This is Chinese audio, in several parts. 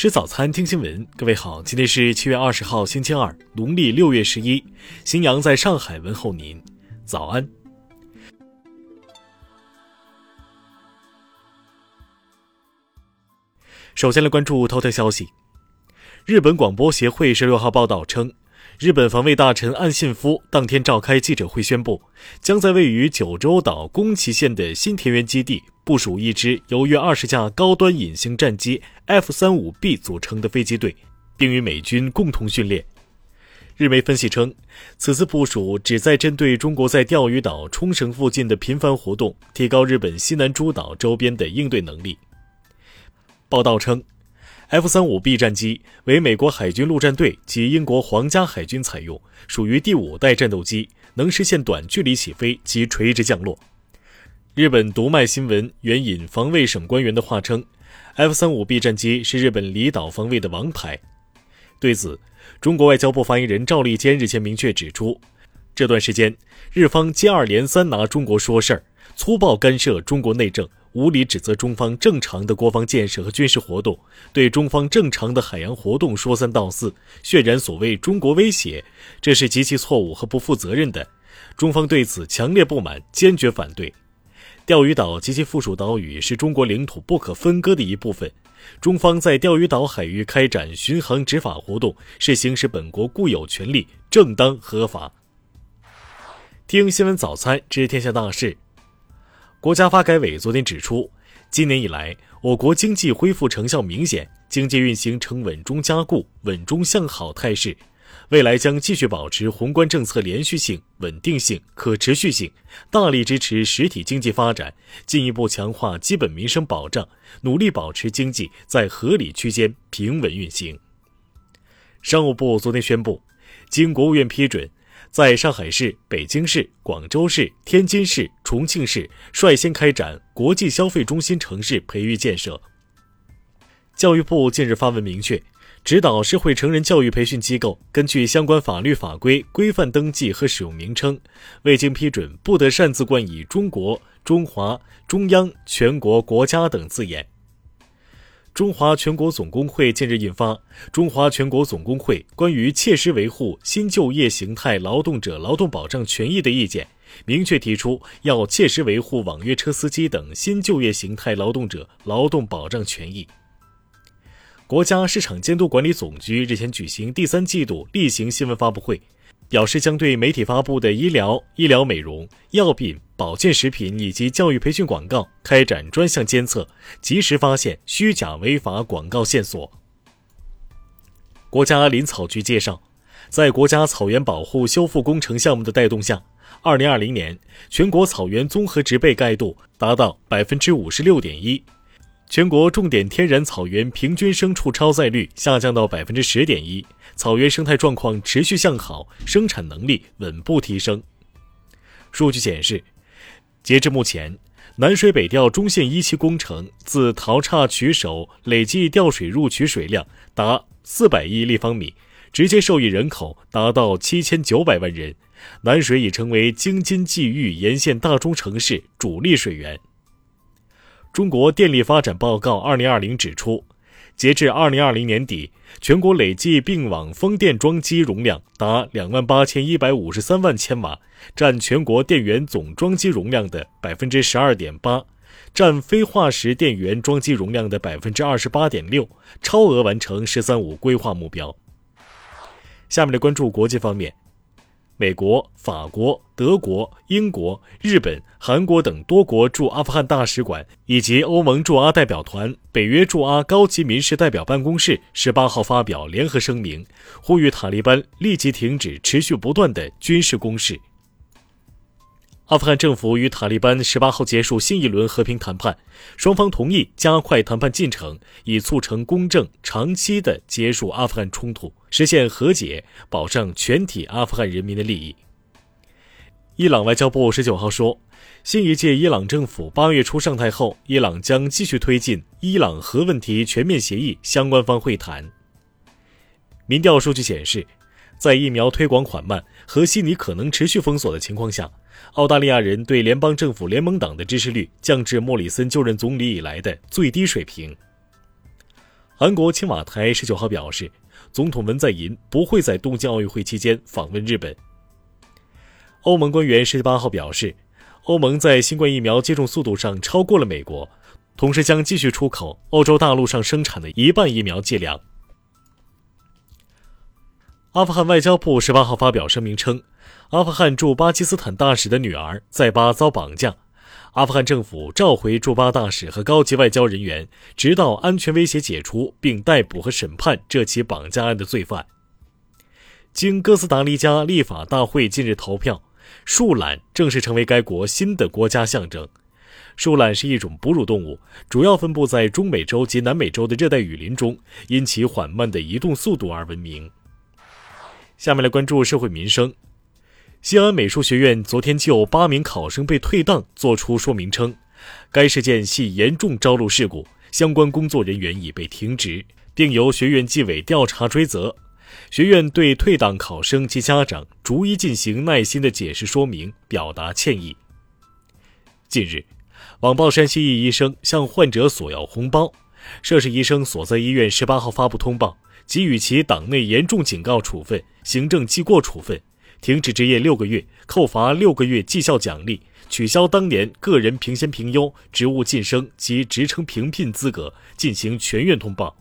吃早餐，听新闻。各位好，今天是七月二十号，星期二，农历六月十一。新阳在上海问候您，早安。首先来关注头条消息。日本广播协会十六号报道称，日本防卫大臣岸信夫当天召开记者会，宣布将在位于九州岛宫崎县的新田园基地部署一支由约二十架高端隐形战机 F 三五 B 组成的飞机队，并与美军共同训练。日媒分析称，此次部署旨在针对中国在钓鱼岛、冲绳附近的频繁活动，提高日本西南诸岛周边的应对能力。报道称，F-35B 战机为美国海军陆战队及英国皇家海军采用，属于第五代战斗机，能实现短距离起飞及垂直降落。日本读卖新闻援引防卫省官员的话称，F-35B 战机是日本离岛防卫的王牌。对此，中国外交部发言人赵立坚日前明确指出，这段时间日方接二连三拿中国说事儿，粗暴干涉中国内政。无理指责中方正常的国防建设和军事活动，对中方正常的海洋活动说三道四，渲染所谓中国威胁，这是极其错误和不负责任的。中方对此强烈不满，坚决反对。钓鱼岛及其附属岛屿是中国领土不可分割的一部分，中方在钓鱼岛海域开展巡航执法活动，是行使本国固有权利，正当合法。听新闻早餐，知天下大事。国家发改委昨天指出，今年以来，我国经济恢复成效明显，经济运行呈稳中加固、稳中向好态势。未来将继续保持宏观政策连续性、稳定性、可持续性，大力支持实体经济发展，进一步强化基本民生保障，努力保持经济在合理区间平稳运行。商务部昨天宣布，经国务院批准。在上海市、北京市、广州市、天津市、重庆市率先开展国际消费中心城市培育建设。教育部近日发文明确，指导社会成人教育培训机构根据相关法律法规规范登记和使用名称，未经批准不得擅自冠以“中国”“中华”“中央”“全国”“国家”等字眼。中华全国总工会近日印发《中华全国总工会关于切实维护新就业形态劳动者劳动保障权益的意见》，明确提出要切实维护网约车司机等新就业形态劳动者劳动保障权益。国家市场监督管理总局日前举行第三季度例行新闻发布会。表示将对媒体发布的医疗、医疗美容、药品、保健食品以及教育培训广告开展专项监测，及时发现虚假违法广告线索。国家林草局介绍，在国家草原保护修复工程项目的带动下，二零二零年全国草原综合植被盖度达到百分之五十六点一。全国重点天然草原平均牲畜超载率下降到百分之十点一，草原生态状况持续向好，生产能力稳步提升。数据显示，截至目前，南水北调中线一期工程自淘岔取首累计调水入取水量达四百亿立方米，直接受益人口达到七千九百万人，南水已成为京津冀豫沿线大中城市主力水源。中国电力发展报告二零二零指出，截至二零二零年底，全国累计并网风电装机容量达两万八千一百五十三万千瓦，占全国电源总装机容量的百分之十二点八，占非化石电源装机容量的百分之二十八点六，超额完成“十三五”规划目标。下面来关注国际方面。美国、法国、德国、英国、日本、韩国等多国驻阿富汗大使馆以及欧盟驻阿代表团、北约驻阿高级民事代表办公室十八号发表联合声明，呼吁塔利班立即停止持续不断的军事攻势。阿富汗政府与塔利班十八号结束新一轮和平谈判，双方同意加快谈判进程，以促成公正、长期的结束阿富汗冲突，实现和解，保障全体阿富汗人民的利益。伊朗外交部十九号说，新一届伊朗政府八月初上台后，伊朗将继续推进伊朗核问题全面协议相关方会谈。民调数据显示，在疫苗推广缓慢和悉尼可能持续封锁的情况下。澳大利亚人对联邦政府联盟党的支持率降至莫里森就任总理以来的最低水平。韩国青瓦台十九号表示，总统文在寅不会在东京奥运会期间访问日本。欧盟官员十八号表示，欧盟在新冠疫苗接种速度上超过了美国，同时将继续出口欧洲大陆上生产的一半疫苗剂量。阿富汗外交部十八号发表声明称，阿富汗驻巴基斯坦大使的女儿在巴遭绑架，阿富汗政府召回驻巴大使和高级外交人员，直到安全威胁解除，并逮捕和审判这起绑架案的罪犯。经哥斯达黎加立法大会近日投票。树懒正式成为该国新的国家象征。树懒是一种哺乳动物，主要分布在中美洲及南美洲的热带雨林中，因其缓慢的移动速度而闻名。下面来关注社会民生。西安美术学院昨天就八名考生被退档作出说明称，该事件系严重招录事故，相关工作人员已被停职，并由学院纪委调查追责。学院对退档考生及家长逐一进行耐心的解释说明，表达歉意。近日，网曝山西一医生向患者索要红包，涉事医生所在医院十八号发布通报，给予其党内严重警告处分、行政记过处分，停止执业六个月，扣罚六个月绩效奖励，取消当年个人评先评优、职务晋升及职称评聘资格，进行全院通报。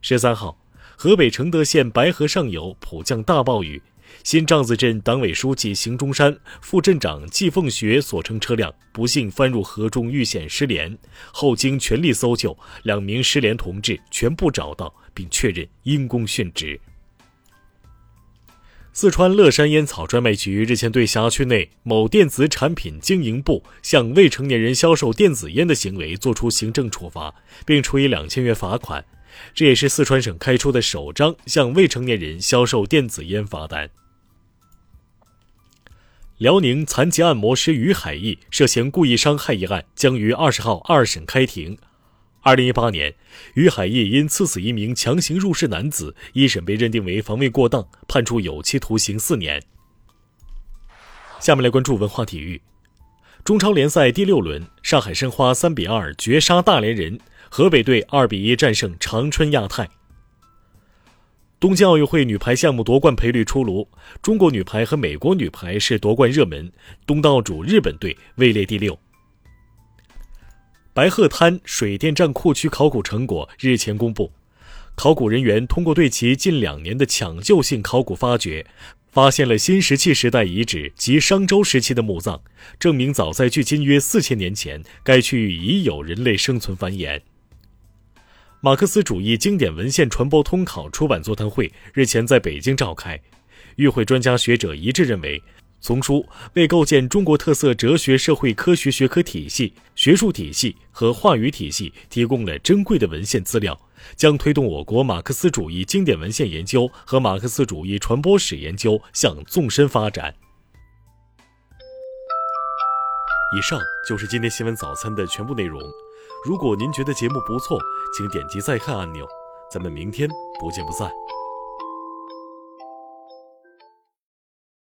十三号。河北承德县白河上游普降大暴雨，新帐子镇党委书记邢中山、副镇长季凤学所乘车辆不幸翻入河中遇险失联，后经全力搜救，两名失联同志全部找到并确认因公殉职。四川乐山烟草专卖局日前对辖区内某电子产品经营部向未成年人销售电子烟的行为作出行政处罚，并处以两千元罚款。这也是四川省开出的首张向未成年人销售电子烟罚单。辽宁残疾按摩师于海义涉嫌故意伤害一案将于二十号二审开庭。二零一八年，于海义因刺死一名强行入室男子，一审被认定为防卫过当，判处有期徒刑四年。下面来关注文化体育。中超联赛第六轮，上海申花三比二绝杀大连人。河北队二比一战胜长春亚泰。东京奥运会女排项目夺冠赔率出炉，中国女排和美国女排是夺冠热门，东道主日本队位列第六。白鹤滩水电站库区考古成果日前公布，考古人员通过对其近两年的抢救性考古发掘，发现了新石器时代遗址及商周时期的墓葬，证明早在距今约四千年前，该区域已有人类生存繁衍。马克思主义经典文献传播通考出版座谈会日前在北京召开，与会专家学者一致认为，丛书为构建中国特色哲学社会科学学科体系、学术体系和话语体系提供了珍贵的文献资料，将推动我国马克思主义经典文献研究和马克思主义传播史研究向纵深发展。以上就是今天新闻早餐的全部内容。如果您觉得节目不错，请点击再看按钮。咱们明天不见不散。